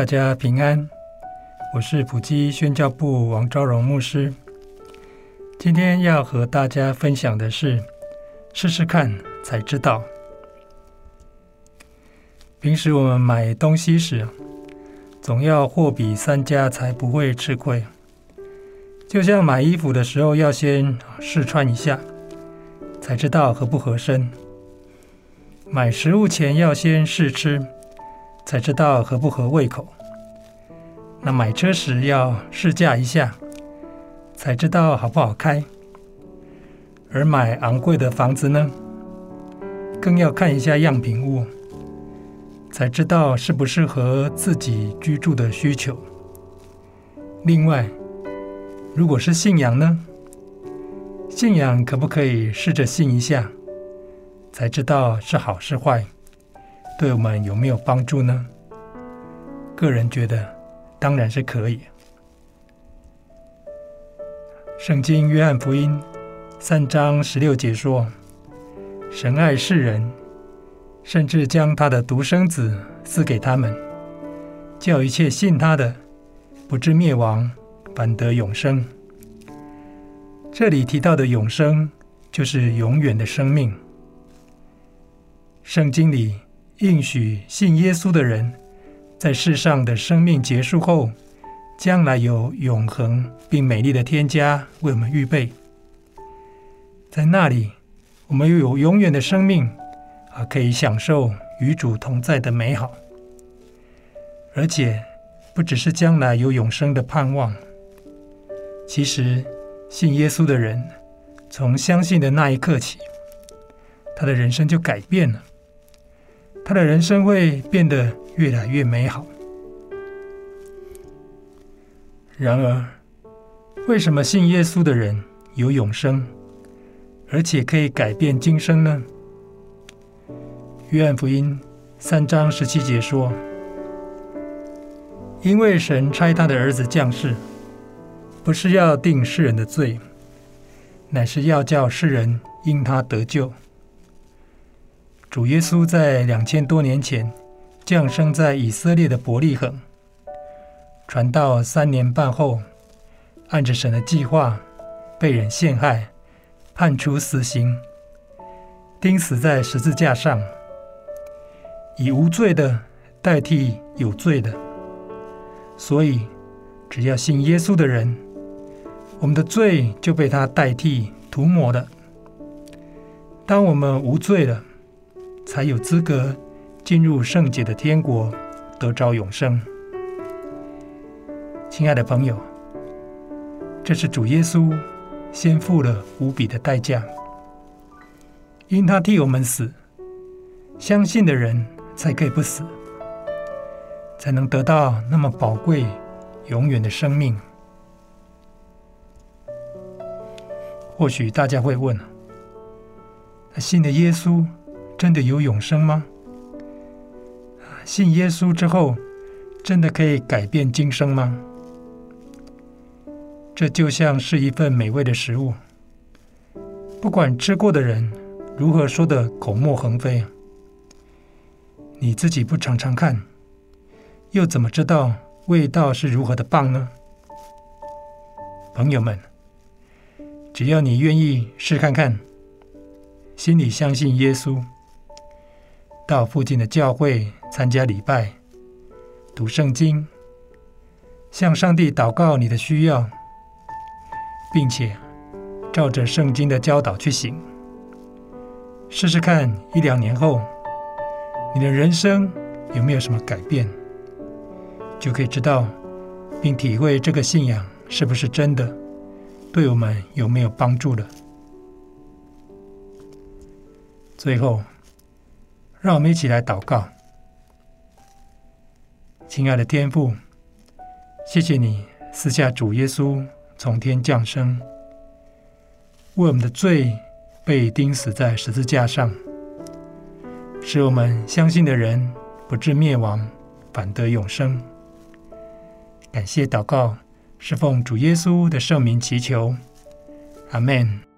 大家平安，我是普基宣教部王昭荣牧师。今天要和大家分享的是，试试看才知道。平时我们买东西时，总要货比三家才不会吃亏。就像买衣服的时候，要先试穿一下，才知道合不合身。买食物前要先试吃。才知道合不合胃口。那买车时要试驾一下，才知道好不好开。而买昂贵的房子呢，更要看一下样品屋，才知道适不适合自己居住的需求。另外，如果是信仰呢，信仰可不可以试着信一下，才知道是好是坏？对我们有没有帮助呢？个人觉得，当然是可以。圣经约翰福音三章十六节说：“神爱世人，甚至将他的独生子赐给他们，叫一切信他的，不至灭亡，反得永生。”这里提到的永生，就是永远的生命。圣经里。应许信耶稣的人，在世上的生命结束后，将来有永恒并美丽的天家为我们预备。在那里，我们又有永远的生命，啊，可以享受与主同在的美好。而且，不只是将来有永生的盼望，其实信耶稣的人，从相信的那一刻起，他的人生就改变了。他的人生会变得越来越美好。然而，为什么信耶稣的人有永生，而且可以改变今生呢？约翰福音三章十七节说：“因为神差他的儿子降世，不是要定世人的罪，乃是要叫世人因他得救。”主耶稣在两千多年前降生在以色列的伯利恒，传道三年半后，按着神的计划，被人陷害，判处死刑，钉死在十字架上，以无罪的代替有罪的。所以，只要信耶稣的人，我们的罪就被他代替涂抹了。当我们无罪了，才有资格进入圣洁的天国，得着永生。亲爱的朋友，这是主耶稣先付了无比的代价，因他替我们死，相信的人才可以不死，才能得到那么宝贵、永远的生命。或许大家会问：信的耶稣？真的有永生吗？信耶稣之后，真的可以改变今生吗？这就像是一份美味的食物，不管吃过的人如何说的口沫横飞，你自己不尝尝看，又怎么知道味道是如何的棒呢？朋友们，只要你愿意试看看，心里相信耶稣。到附近的教会参加礼拜、读圣经，向上帝祷告你的需要，并且照着圣经的教导去行。试试看一两年后，你的人生有没有什么改变，就可以知道并体会这个信仰是不是真的，对我们有没有帮助了。最后。让我们一起来祷告，亲爱的天父，谢谢你赐下主耶稣从天降生，为我们的罪被钉死在十字架上，使我们相信的人不至灭亡，反得永生。感谢祷告，是奉主耶稣的圣名祈求，阿门。